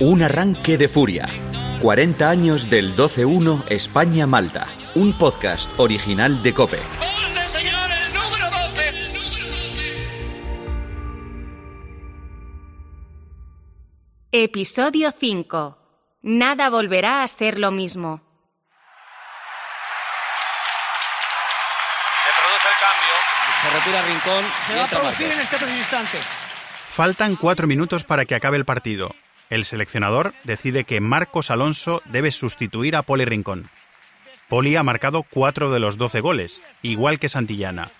Un arranque de furia. 40 años del 12-1 España-Malta. Un podcast original de Cope. Episodio 5. Nada volverá a ser lo mismo. Se produce el cambio. Se retira Rincón. Se va a producir Marcos. en este preciso instante. Faltan cuatro minutos para que acabe el partido. El seleccionador decide que Marcos Alonso debe sustituir a Poli Rincón. Poli ha marcado cuatro de los doce goles, igual que Santillana.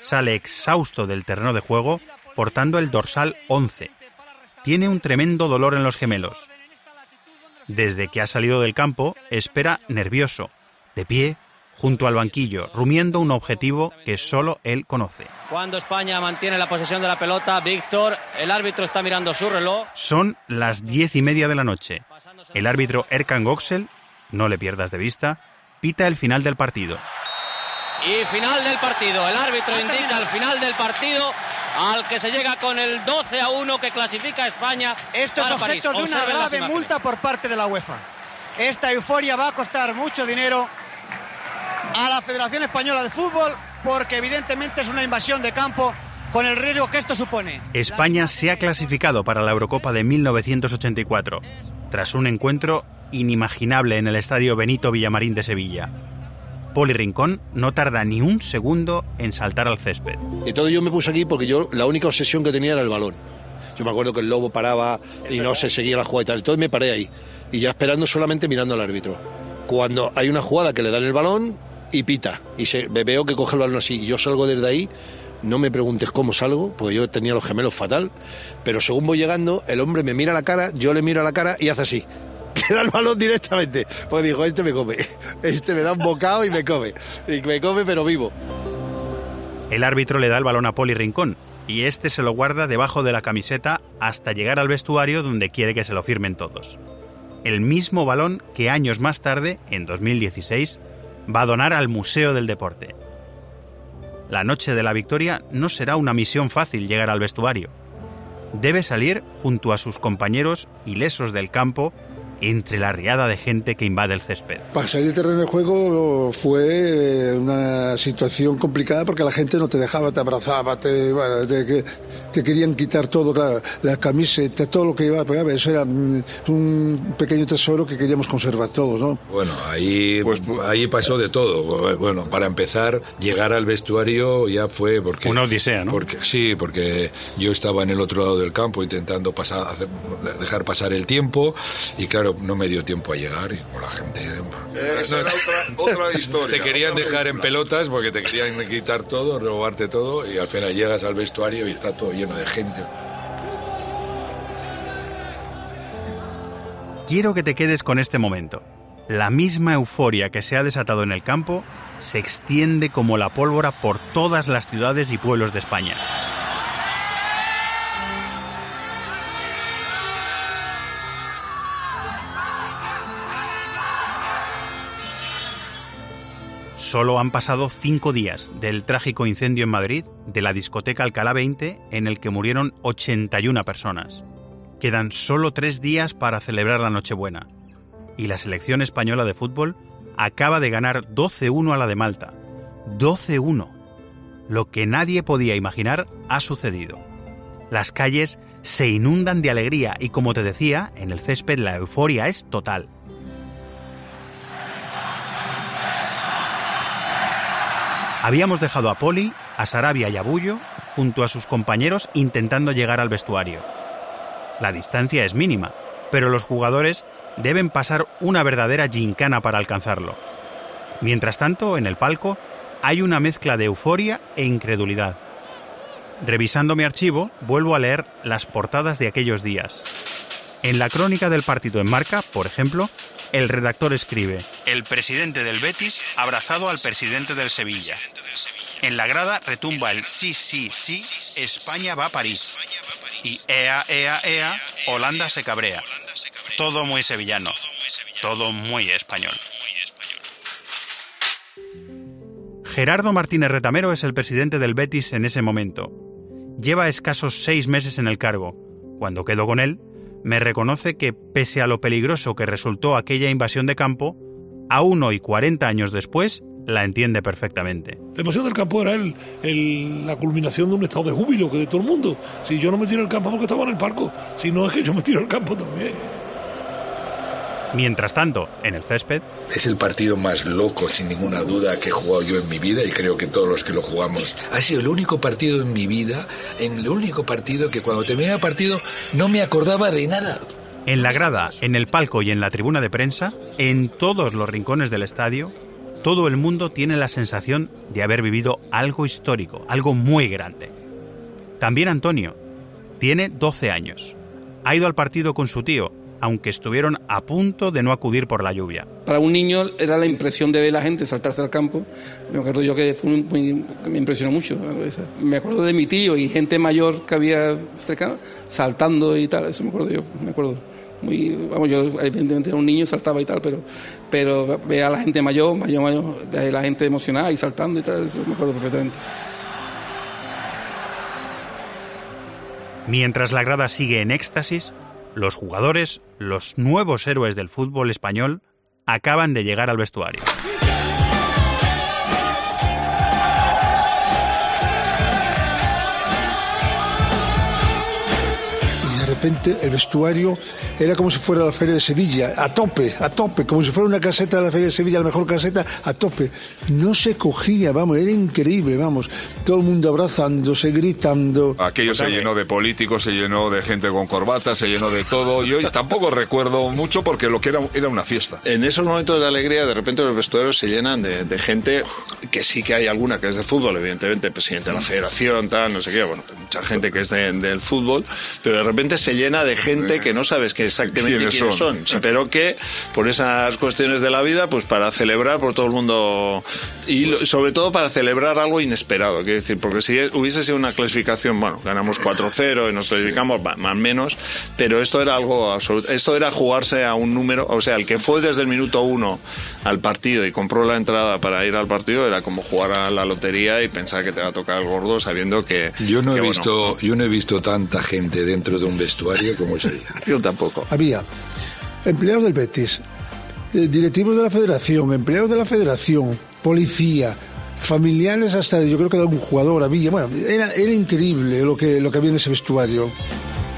Sale exhausto del terreno de juego, portando el dorsal 11. Tiene un tremendo dolor en los gemelos. Desde que ha salido del campo, espera nervioso, de pie, junto al banquillo, rumiando un objetivo que solo él conoce. Cuando España mantiene la posesión de la pelota, Víctor, el árbitro está mirando su reloj. Son las diez y media de la noche. El árbitro Erkan Goxel, no le pierdas de vista, pita el final del partido. Y final del partido. El árbitro indica el final del partido al que se llega con el 12 a 1 que clasifica a España. Esto es París. objeto de una Observen grave multa por parte de la UEFA. Esta euforia va a costar mucho dinero a la Federación Española de Fútbol porque evidentemente es una invasión de campo con el riesgo que esto supone. España se ha clasificado para la Eurocopa de 1984, tras un encuentro inimaginable en el estadio Benito Villamarín de Sevilla. Poli Rincón no tarda ni un segundo en saltar al césped. Entonces yo me puse aquí porque yo la única obsesión que tenía era el balón. Yo me acuerdo que el lobo paraba y no se seguía la jugada y tal. Entonces me paré ahí. Y ya esperando solamente mirando al árbitro. Cuando hay una jugada que le dan el balón y pita. Y se, veo que coge el balón así. Y yo salgo desde ahí. No me preguntes cómo salgo, porque yo tenía los gemelos fatal. Pero según voy llegando, el hombre me mira a la cara, yo le miro a la cara y hace así. Le da el balón directamente. Pues dijo, este me come. Este me da un bocado y me come. Y me come pero vivo. El árbitro le da el balón a Poli Rincón y este se lo guarda debajo de la camiseta hasta llegar al vestuario donde quiere que se lo firmen todos. El mismo balón que años más tarde, en 2016, va a donar al Museo del Deporte. La noche de la victoria no será una misión fácil llegar al vestuario. Debe salir junto a sus compañeros ilesos del campo entre la riada de gente que invade el césped. Para salir del terreno de juego fue una situación complicada porque la gente no te dejaba, te abrazaba, te, te querían quitar todo, claro, la camiseta, todo lo que iba a. Eso era mm, un pequeño tesoro que queríamos conservar todos, ¿no? Bueno, ahí, ahí pasó de todo. Bueno, para empezar, llegar al vestuario ya fue porque... Una odisea, ¿no? Porque, sí, porque yo estaba en el otro lado del campo intentando pasar, hacer- dejar pasar el tiempo y claro, no me dio tiempo a llegar y con la gente... Esa era otra, otra historia. Te querían otra dejar en pelotas porque te querían quitar todo, robarte todo y al final llegas al vestuario y está todo lleno de gente. Quiero que te quedes con este momento. La misma euforia que se ha desatado en el campo se extiende como la pólvora por todas las ciudades y pueblos de España. Solo han pasado cinco días del trágico incendio en Madrid de la discoteca Alcalá 20 en el que murieron 81 personas. Quedan solo tres días para celebrar la Nochebuena. Y la selección española de fútbol acaba de ganar 12-1 a la de Malta. 12-1. Lo que nadie podía imaginar ha sucedido. Las calles se inundan de alegría y como te decía, en el césped la euforia es total. Habíamos dejado a Poli, a Sarabia y a Bullo junto a sus compañeros intentando llegar al vestuario. La distancia es mínima, pero los jugadores deben pasar una verdadera gincana para alcanzarlo. Mientras tanto, en el palco hay una mezcla de euforia e incredulidad. Revisando mi archivo, vuelvo a leer las portadas de aquellos días. En la crónica del partido en marca, por ejemplo, el redactor escribe: El presidente del Betis abrazado al presidente del Sevilla. En la grada retumba el sí, sí, sí, España va a París. Y ea, ea, ea, Holanda se cabrea. Todo muy sevillano. Todo muy español. Gerardo Martínez Retamero es el presidente del Betis en ese momento. Lleva escasos seis meses en el cargo. Cuando quedo con él, me reconoce que, pese a lo peligroso que resultó aquella invasión de campo, aún hoy, 40 años después, la entiende perfectamente. La invasión del campo era el, el- la culminación de un estado de júbilo que de todo el mundo. Si yo no me tiro al campo porque estaba en el palco, si no es que yo me tiro al campo también. Mientras tanto, en el césped, Es el partido más loco, sin ninguna duda, que he jugado yo en mi vida y creo que todos los que lo jugamos. Ha sido el único partido en mi vida, en el único partido que cuando terminaba el partido no me acordaba de nada. en la grada, en el palco y en la tribuna de prensa, en todos los rincones del estadio, todo el mundo tiene la sensación de haber vivido algo histórico, algo muy grande. También Antonio. Tiene 12 años. Ha ido al partido con su tío, aunque estuvieron a punto de no acudir por la lluvia. Para un niño era la impresión de ver a la gente saltarse al campo. Me acuerdo yo que fue muy, muy- me impresionó mucho. Me acuerdo de mi tío y gente mayor que había cercano saltando y tal. Eso me acuerdo yo. Me acuerdo. Muy, vamos, yo evidentemente era un niño, saltaba y tal, pero, pero ver a la gente mayor, mayor, mayor, ver a la gente emocionada y saltando y tal, eso me acuerdo perfectamente. Mientras la grada sigue en éxtasis, los jugadores, los nuevos héroes del fútbol español, acaban de llegar al vestuario. De repente el vestuario era como si fuera la Feria de Sevilla, a tope, a tope, como si fuera una caseta de la Feria de Sevilla, la mejor caseta, a tope. No se cogía, vamos, era increíble, vamos. Todo el mundo abrazándose, gritando. Aquello se llenó de políticos, se llenó de gente con corbata, se llenó de todo. Yo tampoco recuerdo mucho porque lo que era era una fiesta. En esos momentos de alegría, de repente los vestuarios se llenan de, de gente que sí que hay alguna que es de fútbol, evidentemente, presidente de la federación, tal, no sé qué, bueno, mucha gente que es de- del fútbol, pero de repente se llena de gente que no sabes exactamente ¿Quiénes quiénes, son? pero que por esas cuestiones de la vida, pues para celebrar por todo el mundo y lo- sobre todo para celebrar algo inesperado, quiero decir, porque si hubiese sido una clasificación, bueno, ganamos 4-0 y nos clasificamos más o menos, pero esto era algo absoluto, esto era jugarse a un número, o sea, el que fue desde el minuto uno al partido y compró la entrada para ir al partido era como jugar a la lotería y pensar que te va a tocar el gordo sabiendo que Yo no he bueno, visto, yo no he visto tanta gente dentro de un vestuario como ese día. yo tampoco. Había empleados del Betis, eh, directivos de la federación, empleados de la federación, policía, familiares hasta yo creo que de algún jugador había. Bueno, era, era increíble lo que, lo que había en ese vestuario.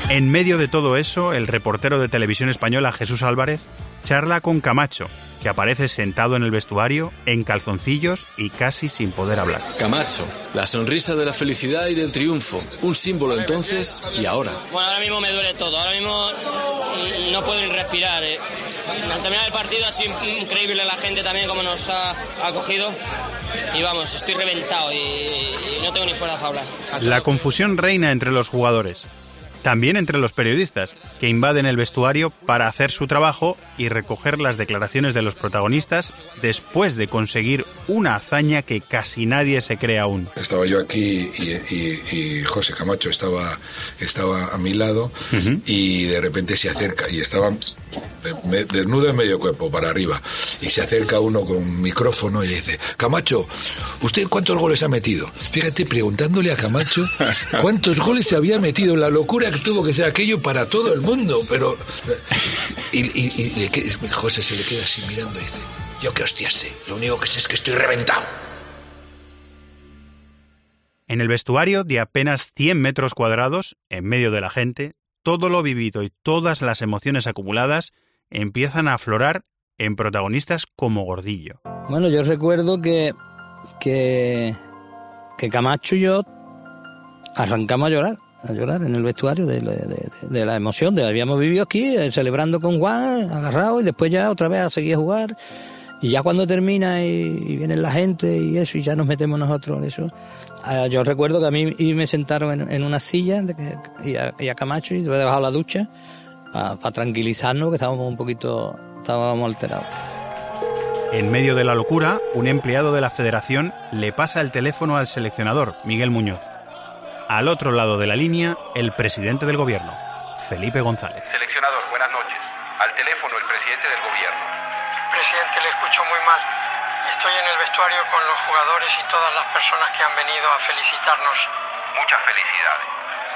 En medio de todo eso, el reportero de televisión española Jesús Álvarez charla con Camacho, que aparece sentado en el vestuario, en calzoncillos y casi sin poder hablar. Camacho, la sonrisa de la felicidad y del triunfo. Un símbolo entonces y ahora. Bueno, ahora mismo me duele todo. Ahora mismo no puedo ni respirar. eh. Al terminar el partido ha sido increíble la gente también como nos ha acogido. Y vamos, estoy reventado y, y no tengo ni fuerza para hablar. La confusión reina entre los jugadores, también entre los periodistas, que invaden el vestuario para hacer su trabajo y recoger las declaraciones de los protagonistas después de conseguir una hazaña que casi nadie se cree aún. Estaba yo aquí y, y- y José Camacho estaba, estaba a mi lado y de repente se acerca y estaba desnudo en medio cuerpo para arriba y se acerca uno con un micrófono y le dice Camacho, ¿usted cuántos goles ha metido? Fíjate, preguntándole a Camacho cuántos goles se había metido, la locura que tuvo que ser aquello para todo el mundo, pero... Y, y- y le que- José se le queda así mirando y dice, yo qué hostias sé, lo único que sé es que estoy reventado. En el vestuario de apenas 100 metros cuadrados, en medio de la gente, todo lo vivido y todas las emociones acumuladas empiezan a aflorar en protagonistas como Gordillo. Bueno, yo recuerdo que, que, que Camacho y yo arrancamos a llorar, a llorar en el vestuario de, la emoción de habíamos vivido aquí eh, celebrando con Juan, agarrado y después ya otra vez a seguir a jugar. Y ya cuando termina y, y viene la gente y eso, y ya nos metemos nosotros en eso. Ah, yo recuerdo que a mí y me sentaron en, en una silla de que- y, a, y a Camacho y le he dejado la ducha para tranquilizarnos, que estábamos un poquito, estábamos alterados. En medio de la locura, un empleado de la federación le pasa el teléfono al seleccionador, Miguel Muñoz. Al otro lado de la línea, el presidente del gobierno, Felipe González. Seleccionador, buenas noches. Al teléfono, el presidente del gobierno. Presidente, le escucho muy mal. Estoy en el vestuario con los jugadores y todas las personas que han venido a felicitarnos. Muchas felicidades.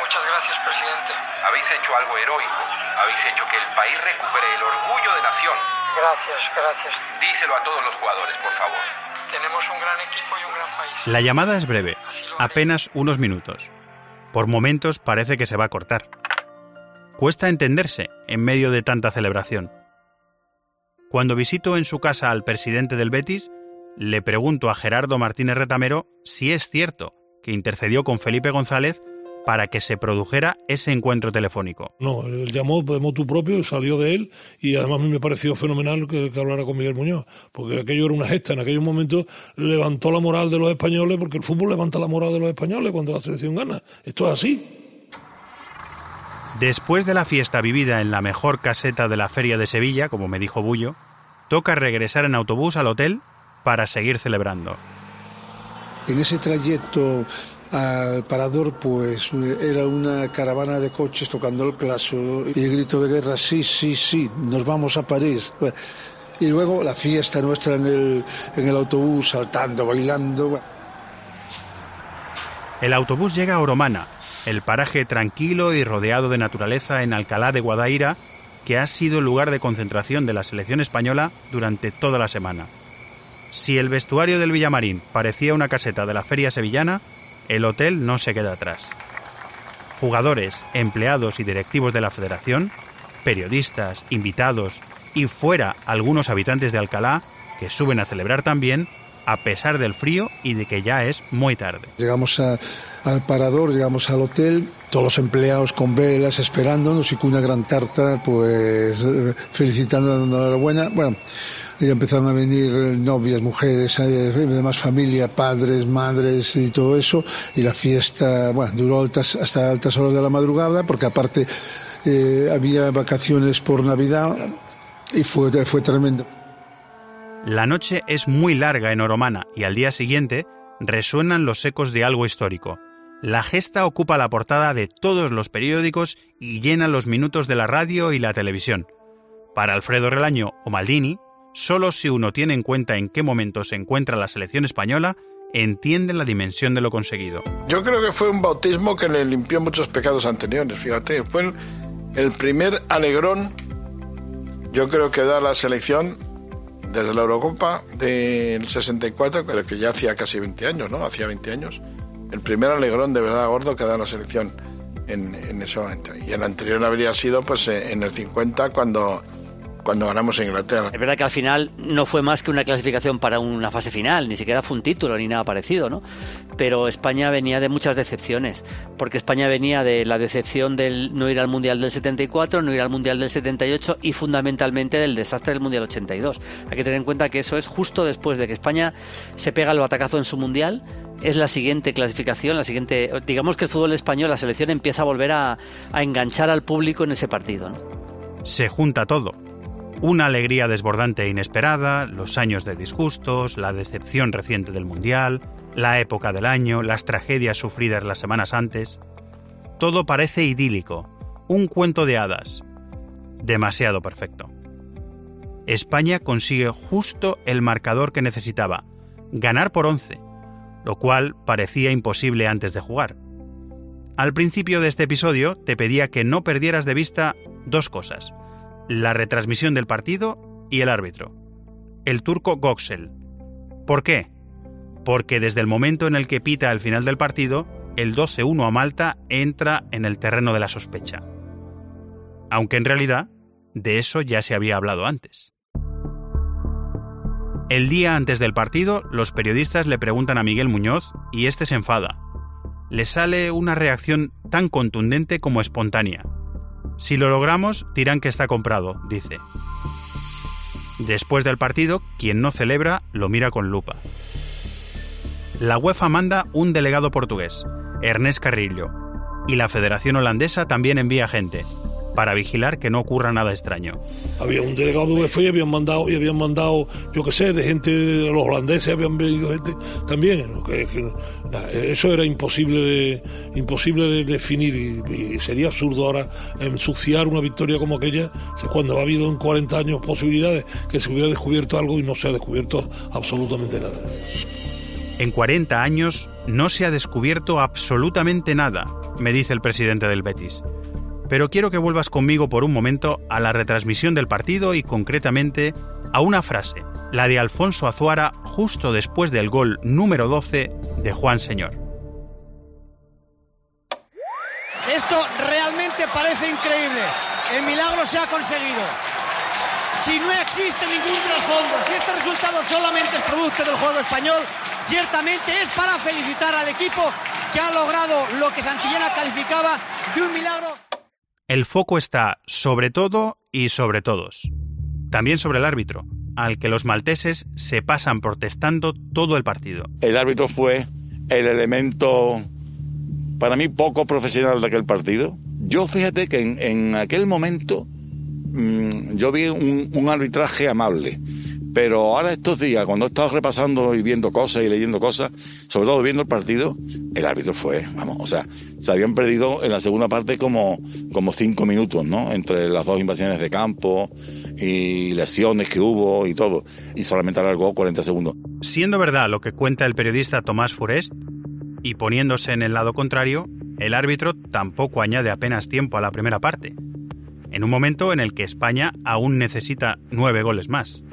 Muchas gracias, presidente. Habéis hecho algo heroico. Habéis hecho que el país recupere el orgullo de nación. Gracias, gracias. Díselo a todos los jugadores, por favor. Tenemos un gran equipo y un gran país. La llamada es breve, apenas unos minutos. Por momentos parece que se va a cortar. Cuesta entenderse en medio de tanta celebración. Cuando visito en su casa al presidente del Betis, le pregunto a Gerardo Martínez Retamero si es cierto que intercedió con Felipe González para que se produjera ese encuentro telefónico. No, él llamó de motu propio, salió de él y además a mí me pareció fenomenal que, que, hablara con Miguel Muñoz, porque aquello era una gesta, en aquellos momentos levantó la moral de los españoles, porque el fútbol levanta la moral de los españoles cuando la selección gana. Esto es así. Después de la fiesta vivida en la mejor caseta de la feria de Sevilla, como me dijo Bullo, toca regresar en autobús al hotel para seguir celebrando. En ese trayecto al parador, pues era una caravana de coches tocando el claso y el grito de guerra, sí, sí, sí, nos vamos a París. Y luego la fiesta nuestra en el, en el autobús, saltando, bailando. El autobús llega a Oromana, el paraje tranquilo y rodeado de naturaleza en Alcalá de Guadaira, que ha sido el lugar de concentración de la selección española durante toda la semana. Si el vestuario del Villamarín parecía una caseta de la feria sevillana, el hotel no se queda atrás. Jugadores, empleados y directivos de la federación, periodistas, invitados y fuera algunos habitantes de Alcalá que suben a celebrar también a pesar del frío y de que ya es muy tarde. Llegamos a, al parador, llegamos al hotel, todos los empleados con velas esperándonos y con una gran tarta, pues felicitando, dando la enhorabuena. Bueno, y empezaron a venir novias, mujeres, demás familia, padres, madres y todo eso. Y la fiesta, bueno, duró altas, hasta altas horas de la madrugada, porque aparte eh, había vacaciones por Navidad y fue, fue tremendo. La noche es muy larga en Oromana y al día siguiente resuenan los ecos de algo histórico. La gesta ocupa la portada de todos los periódicos y llena los minutos de la radio y la televisión. Para Alfredo Relaño o Maldini, solo si uno tiene en cuenta en qué momento se encuentra la selección española, entiende la dimensión de lo conseguido. Yo creo que fue un bautismo que le limpió muchos pecados anteriores, fíjate, fue el primer alegrón, yo creo que da la selección desde la Eurocopa del 64, pero que ya hacía casi 20 años, ¿no? Hacía 20 años. El primer alegrón de verdad gordo que da la selección en, en ese momento. Y el anterior habría sido pues en el 50 cuando cuando ganamos a Inglaterra. Es verdad que al final no fue más que una clasificación para una fase final, ni siquiera fue un título ni nada parecido, ¿no? Pero España venía de muchas decepciones, porque España venía de la decepción del no ir al Mundial del 74, no ir al Mundial del 78 y fundamentalmente del desastre del Mundial 82. Hay que tener en cuenta que eso es justo después de que España se pega el batacazo en su Mundial, es la siguiente clasificación, la siguiente, digamos que el fútbol español, la selección empieza a volver a, a enganchar al público en ese partido. ¿no? Se junta todo una alegría desbordante e inesperada, los años de disgustos, la decepción reciente del Mundial, la época del año, las tragedias sufridas las semanas antes. Todo parece idílico, un cuento de hadas. Demasiado perfecto. España consigue justo el marcador que necesitaba, ganar por 11, lo cual parecía imposible antes de jugar. Al principio de este episodio te pedía que no perdieras de vista dos cosas la retransmisión del partido y el árbitro, el turco Goxel. ¿Por qué? Porque desde el momento en el que pita el final del partido, el 12-1 a Malta entra en el terreno de la sospecha. Aunque en realidad, de eso ya se había hablado antes. El día antes del partido, los periodistas le preguntan a Miguel Muñoz y este se enfada. Le sale una reacción tan contundente como espontánea, si lo logramos, dirán que está comprado, dice. Después del partido, quien no celebra lo mira con lupa. La UEFA manda un delegado portugués, Ernest Carrillo, y la Federación Holandesa también envía gente, para vigilar que no ocurra nada extraño. Había un delegado de UEFA y habían mandado, y habían mandado yo qué sé, de gente, los holandeses habían venido gente también. Que, que, eso era imposible de, imposible de definir y, y, sería absurdo ahora ensuciar una victoria como aquella cuando ha habido en 40 años posibilidades que se hubiera descubierto algo y no se ha descubierto absolutamente nada. En 40 años no se ha descubierto absolutamente nada me dice el presidente del Betis. Pero quiero que vuelvas conmigo por un momento a la retransmisión del partido y concretamente a una frase, la de Alfonso Azuara justo después del gol número 12 de Juan Señor. Esto realmente parece increíble. El milagro se ha conseguido. Si no existe ningún trasfondo, si este resultado solamente es producto del juego español, ciertamente es para felicitar al equipo que ha logrado lo que Santillana calificaba de un milagro. El foco está sobre todo y sobre todos. También sobre el árbitro, al que los malteses se pasan protestando todo el partido. El árbitro fue el elemento, para mí, poco profesional de aquel partido. Yo fíjate que en, aquel momento mmm, yo vi un, arbitraje amable. Pero ahora estos días, cuando he estado repasando y viendo cosas y leyendo cosas, sobre todo viendo el partido, el árbitro fue, vamos, o sea, se habían perdido en la segunda parte como, como cinco minutos, ¿no? Entre las dos invasiones de campo y lesiones que hubo y todo, y solamente alargó 40 segundos. Siendo verdad lo que cuenta el periodista Tomás Forest, y poniéndose en el lado contrario, el árbitro tampoco añade apenas tiempo a la primera parte, en un momento en el que España aún necesita nueve goles más.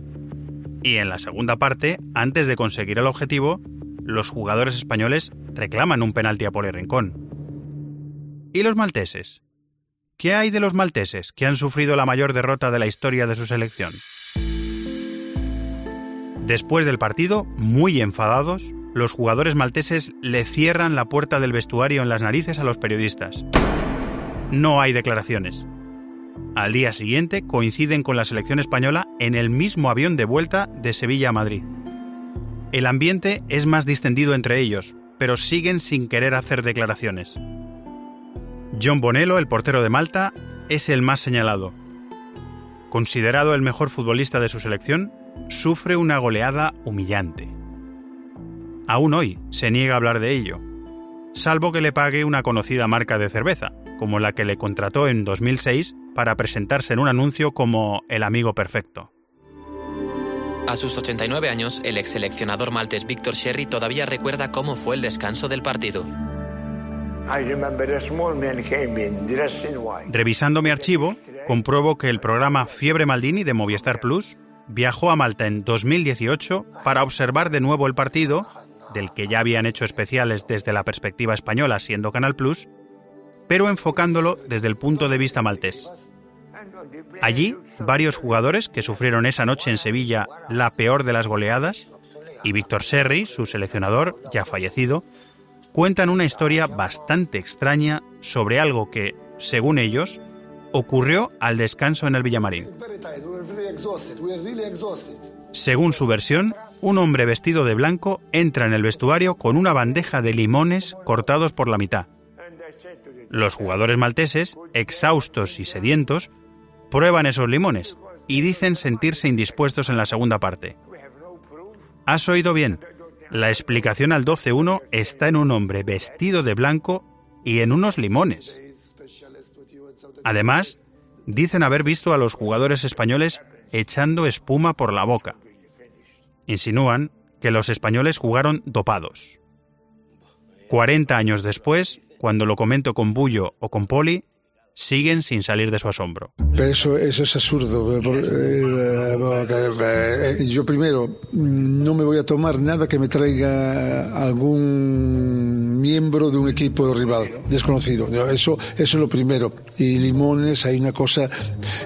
Y en la segunda parte, antes de conseguir el objetivo, los jugadores españoles reclaman un penalti a Poli Rincón. ¿Y los malteses? ¿Qué hay de los malteses que han sufrido la mayor derrota de la historia de su selección? Después del partido, muy enfadados, los jugadores malteses le cierran la puerta del vestuario en las narices a los periodistas. No hay declaraciones. Al día siguiente coinciden con la selección española en el mismo avión de vuelta de Sevilla a Madrid. El ambiente es más distendido entre ellos, pero siguen sin querer hacer declaraciones. John Bonello, el portero de Malta, es el más señalado. Considerado el mejor futbolista de su selección, sufre una goleada humillante. Aún hoy se niega a hablar de ello, salvo que le pague una conocida marca de cerveza, como la que le contrató en 2006 para presentarse en un anuncio como el amigo perfecto. A sus 89 años, el ex seleccionador maltés Víctor Sherry todavía recuerda cómo fue el descanso del partido. Revisando mi archivo, compruebo que el programa Fiebre Maldini de Movistar Plus viajó a Malta en 2018 para observar de nuevo el partido, del que ya habían hecho especiales desde la perspectiva española siendo Canal Plus, pero enfocándolo desde el punto de vista maltés. Allí, varios jugadores que sufrieron esa noche en Sevilla la peor de las goleadas, y Víctor Serri, su seleccionador, ya fallecido, cuentan una historia bastante extraña sobre algo que, según ellos, ocurrió al descanso en el Villamarín. Según su versión, un hombre vestido de blanco entra en el vestuario con una bandeja de limones cortados por la mitad. Los jugadores malteses, exhaustos y sedientos, prueban esos limones y dicen sentirse indispuestos en la segunda parte. Has oído bien. La explicación al 12.1 está en un hombre vestido de blanco y en unos limones. Además, dicen haber visto a los jugadores españoles echando espuma por la boca. Insinúan que los españoles jugaron dopados. 40 años después, cuando lo comento con Bullo o con Poli, siguen sin salir de su asombro. Pero eso, eso es absurdo. Yo primero no me voy a tomar nada que me traiga algún miembro de un equipo rival desconocido. Eso, eso es lo primero. Y limones, hay una cosa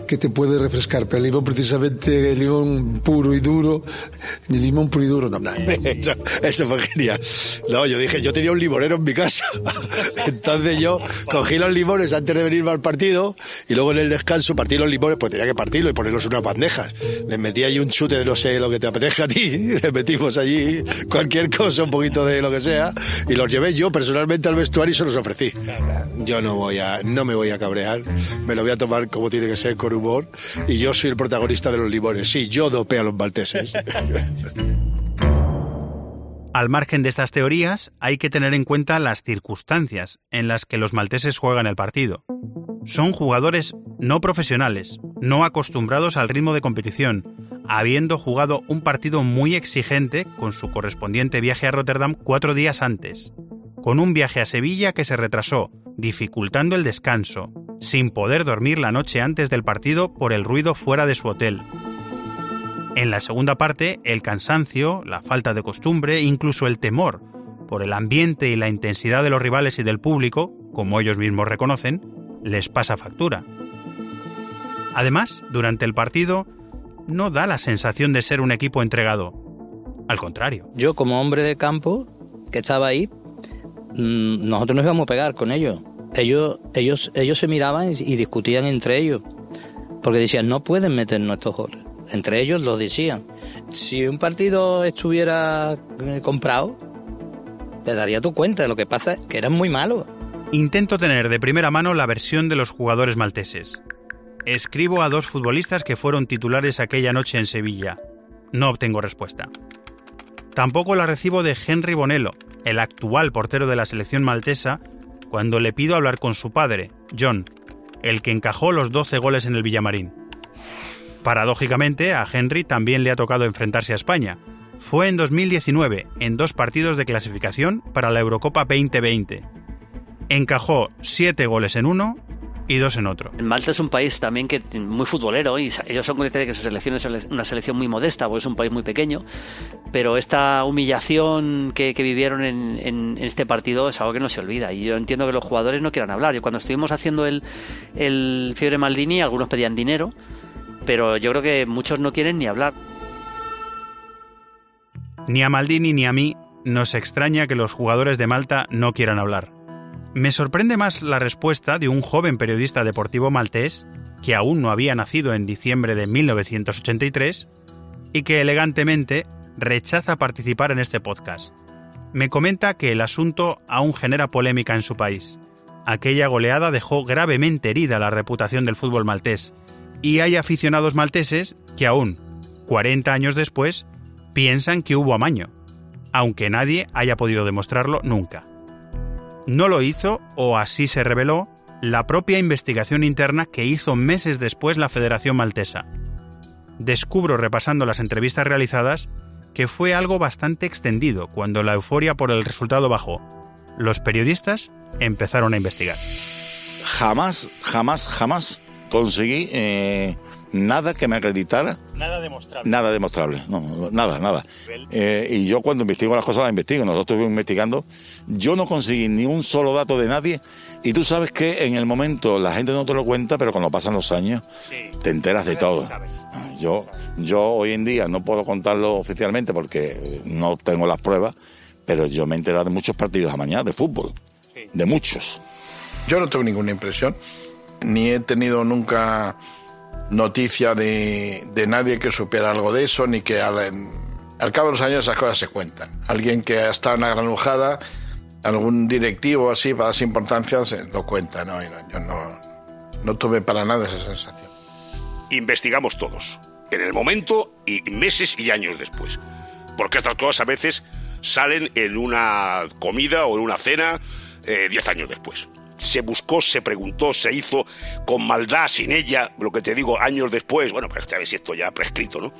que te puede refrescar, pero el limón precisamente, el limón puro y duro, el limón puro y duro no. Eso, eso fue genial. No, yo dije, yo tenía un limonero en mi casa. Entonces yo cogí los limones antes de venirme al partido y luego en el descanso partí los limones, pues tenía que partirlo y ponerlos unas bandejas. Les metí allí un chute de no sé lo que te apetezca a ti, le metimos allí cualquier cosa, un poquito de lo que sea, y los llevé yo personalmente al vestuario y se los ofrecí. Yo no voy a, no me voy a cabrear, me lo voy a tomar como tiene que ser, con humor, y yo soy el protagonista de los limones. Sí, yo dopé a los malteses. Al margen de estas teorías, hay que tener en cuenta las circunstancias en las que los malteses juegan el partido. Son jugadores no profesionales, no acostumbrados al ritmo de competición, habiendo jugado un partido muy exigente con su correspondiente viaje a Rotterdam cuatro días antes, con un viaje a Sevilla que se retrasó dificultando el descanso, sin poder dormir la noche antes del partido por el ruido fuera de su hotel. En la segunda parte, el cansancio, la falta de costumbre, incluso el temor por el ambiente y la intensidad de los rivales y del público, como ellos mismos reconocen, les pasa factura. Además, durante el partido, no da la sensación de ser un equipo entregado. Al contrario. Yo como hombre de campo que estaba ahí, mm, nosotros nos íbamos a pegar con ellos. Ellos, ellos, ellos se miraban y discutían entre ellos. Porque decían, no pueden meter nuestros goles. Entre ellos lo decían. Si un partido estuviera eh, comprado, te daría tu cuenta. Lo que pasa es que eran muy malos. Intento tener de primera mano la versión de los jugadores malteses. Escribo a dos futbolistas que fueron titulares aquella noche en Sevilla. No obtengo respuesta. Tampoco la recibo de Henry Bonello, el actual portero de la selección maltesa, cuando le pido hablar con su padre, John, el que encajó los 12 goles en el Villamarín. Paradójicamente, a Henry también le ha tocado enfrentarse a España. Fue en 2019, en dos partidos de clasificación para la Eurocopa 2020. Encajó 7 goles en uno y dos en otro. Malta es un país también que muy futbolero y ellos son conscientes de que su selección es una selección muy modesta porque es un país muy pequeño, pero esta humillación que, vivieron en, en, este partido es algo que no se olvida y yo entiendo que los jugadores no quieran hablar. Yo cuando estuvimos haciendo el, el Fiebre Maldini, algunos pedían dinero, pero yo creo que muchos no quieren ni hablar. Ni a Maldini ni a mí nos extraña que los jugadores de Malta no quieran hablar. Me sorprende más la respuesta de un joven periodista deportivo maltés que aún no había nacido en diciembre de 1983 y que elegantemente rechaza participar en este podcast. Me comenta que el asunto aún genera polémica en su país. Aquella goleada dejó gravemente herida la reputación del fútbol maltés y hay aficionados malteses que aún, 40 años después, piensan que hubo amaño, aunque nadie haya podido demostrarlo nunca. No lo hizo, o así se reveló, la propia investigación interna que hizo meses después la Federación Maltesa. Descubro repasando las entrevistas realizadas que fue algo bastante extendido cuando la euforia por el resultado bajó. Los periodistas empezaron a investigar. Jamás, jamás, jamás conseguí eh, nada que me acreditara. Nada demostrable. Nada demostrable, no, nada, nada. Eh, y yo cuando investigo las cosas las investigo, nosotros estuvimos investigando, yo no conseguí ni un solo dato de nadie y tú sabes que en el momento la gente no te lo cuenta, pero cuando pasan los años te enteras de todo. Ah, yo, yo hoy en día no puedo contarlo oficialmente porque no tengo las pruebas, pero yo me he enterado de muchos partidos a mañana de fútbol, de muchos. Yo no tengo ninguna impresión, ni he tenido nunca noticia de, nadie que supiera algo de eso, ni que al, al, cabo de los años esas cosas se cuentan. Alguien que ha estado en una granujada, algún directivo así, para darse importancia, se lo cuenta. ¿no? yo no, no tuve para nada esa sensación. Investigamos todos, en el momento y meses y años después. Porque estas cosas a veces salen en una comida o en una cena eh, diez años después se buscó, se preguntó, se hizo con maldad, sin ella, lo que te digo, años después, bueno, pues a ver si esto ya prescrito, ¿no?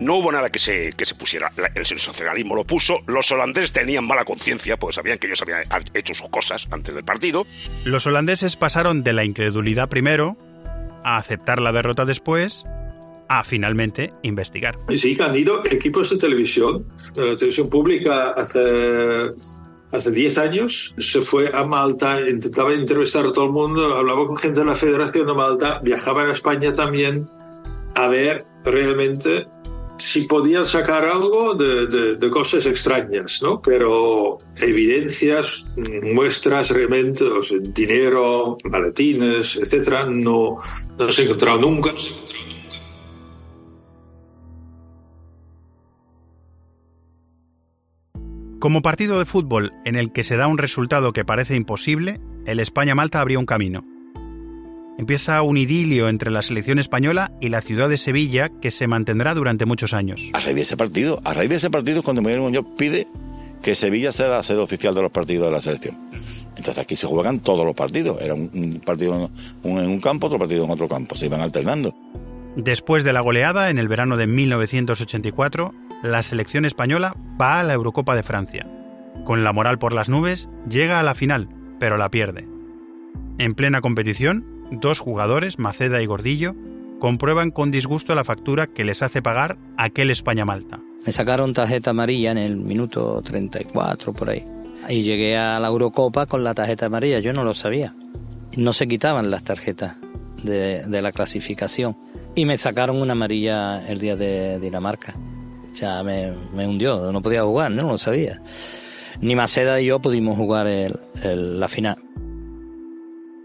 No hubo nada que se, que se pusiera. El socialismo lo puso. Los holandeses tenían mala conciencia, porque sabían que ellos habían hecho sus cosas antes del partido. Los holandeses pasaron de la incredulidad primero a aceptar la derrota después a finalmente investigar. Sí, han ido equipos de televisión, la televisión pública hace hace 10 años, se fue a Malta, intentaba entrevistar a todo el mundo, hablaba con gente de la Federación de Malta, viajaba a España también a ver realmente si podían sacar algo de, cosas extrañas, ¿no? Pero evidencias, muestras realmente, dinero, maletines, etcétera, no, no se encontrado nunca. Como partido de fútbol en el que se da un resultado que parece imposible, el España-Malta abrió un camino. Empieza un idilio entre la selección española y la ciudad de Sevilla que se mantendrá durante muchos años. A raíz de ese partido, a raíz de ese partido es cuando Miguel Muñoz pide que Sevilla sea la sede oficial de los partidos de la selección. Entonces aquí se juegan todos los partidos. Era un partido en un campo, otro partido en otro campo. Se iban alternando. Después de la goleada en el verano de 1984, la selección española va a la Eurocopa de Francia. Con la moral por las nubes, llega a la final, pero la pierde. En plena competición, dos jugadores, Maceda y Gordillo, comprueban con disgusto la factura que les hace pagar aquel España-Malta. Me sacaron tarjeta amarilla en el minuto 34 por ahí. Y llegué a la Eurocopa con la tarjeta amarilla, yo no lo sabía. No se quitaban las tarjetas de, de la clasificación. Y me sacaron una amarilla el día de Dinamarca. O sea, me, me hundió, no podía jugar, no lo sabía. Ni Maceda y yo pudimos jugar el, el, la final.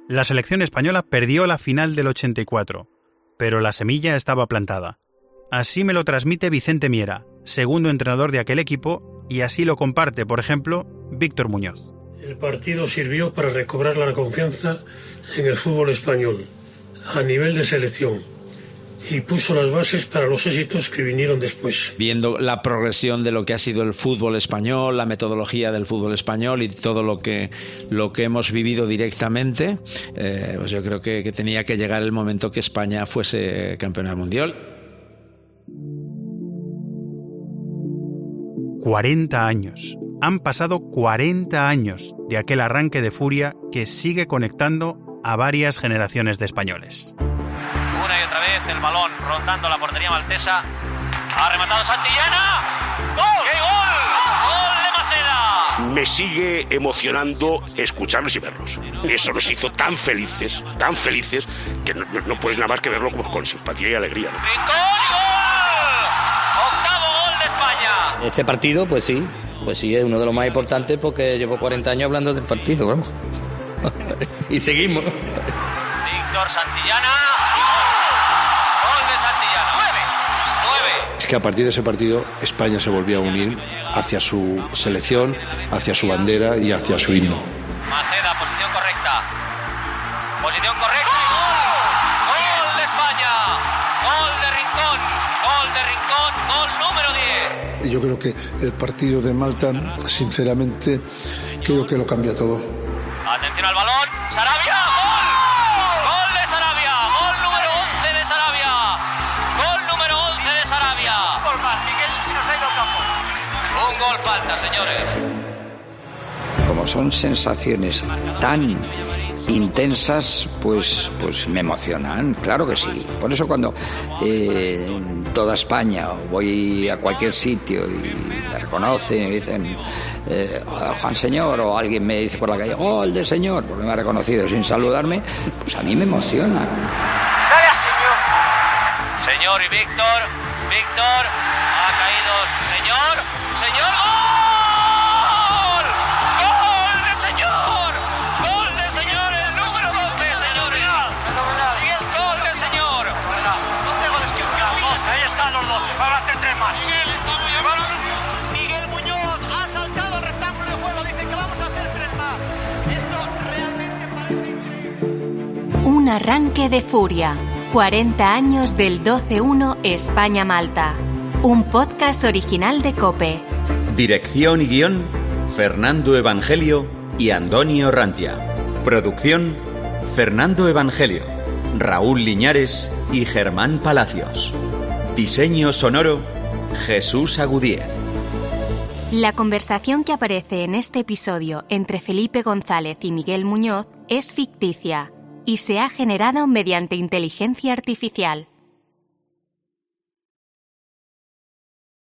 La selección española perdió la final del 84, pero la semilla estaba plantada. Así me lo transmite Vicente Miera, segundo entrenador de aquel equipo, y así lo comparte, por ejemplo, Víctor Muñoz. El partido sirvió para recobrar la confianza en el fútbol español, a nivel de selección, y puso las bases para los éxitos que vinieron después. Viendo la progresión de lo que ha sido el fútbol español, la metodología del fútbol español y todo lo que, lo que hemos vivido directamente, eh, pues yo creo que, que tenía que llegar el momento que España fuese campeona mundial. 40 años. Han pasado 40 años de aquel arranque de furia que sigue conectando a varias generaciones de españoles. Y el balón rondando la portería maltesa. Ha rematado Santillana. ¡Gol! ¡Qué gol! ¡Gol de Maceda! Me sigue emocionando escucharlos y verlos. Eso nos hizo tan felices, tan felices, que no, no puedes nada más que verlo con, con simpatía y alegría. ¿no? Octavo gol de España. Ese partido, pues sí, pues sí, es uno de los más importantes porque llevo 40 años hablando del partido, vamos. y seguimos. Víctor Santillana. Es que a partir de ese partido España se volvió a unir hacia su selección, hacia su bandera y hacia su himno. Maceda, posición correcta. Posición correcta y gol. Gol de España. Gol de Rincón. Gol de Rincón. Gol número 10. Y yo creo que el partido de Malta, sinceramente, creo que lo cambia todo. Atención al balón. Sarabia. Gol. Un gol falta, señores. Como son sensaciones tan intensas, pues, pues me emocionan, claro que sí. Por eso cuando eh, en toda España voy a cualquier sitio y me reconocen y me dicen eh, Juan Señor o alguien me dice por la calle gol de Señor, porque me ha reconocido sin saludarme, pues a mí me emociona. Señor y Víctor. Víctor. Ha caído. Señor. Señor. ¡Gol! ¡Gol de señor! ¡Gol de señor! El número 12, señores. Miguel, gol de señor. 12 goles que Ahí están los 12. Ahora hacer tres más. Miguel, Miguel Muñoz ha saltado al rectángulo de juego. Dice que vamos a hacer tres más. Esto realmente Un arranque de furia. 40 años del 12-1 España-Malta. Un podcast original de Cope. Dirección y guion, Fernando Evangelio y Antonio Rantia. Producción, Fernando Evangelio, Raúl Liñares y Germán Palacios. Diseño sonoro, Jesús Agudíez. La conversación que aparece en este episodio entre Felipe González y Miguel Muñoz es ficticia y se ha generado mediante inteligencia artificial.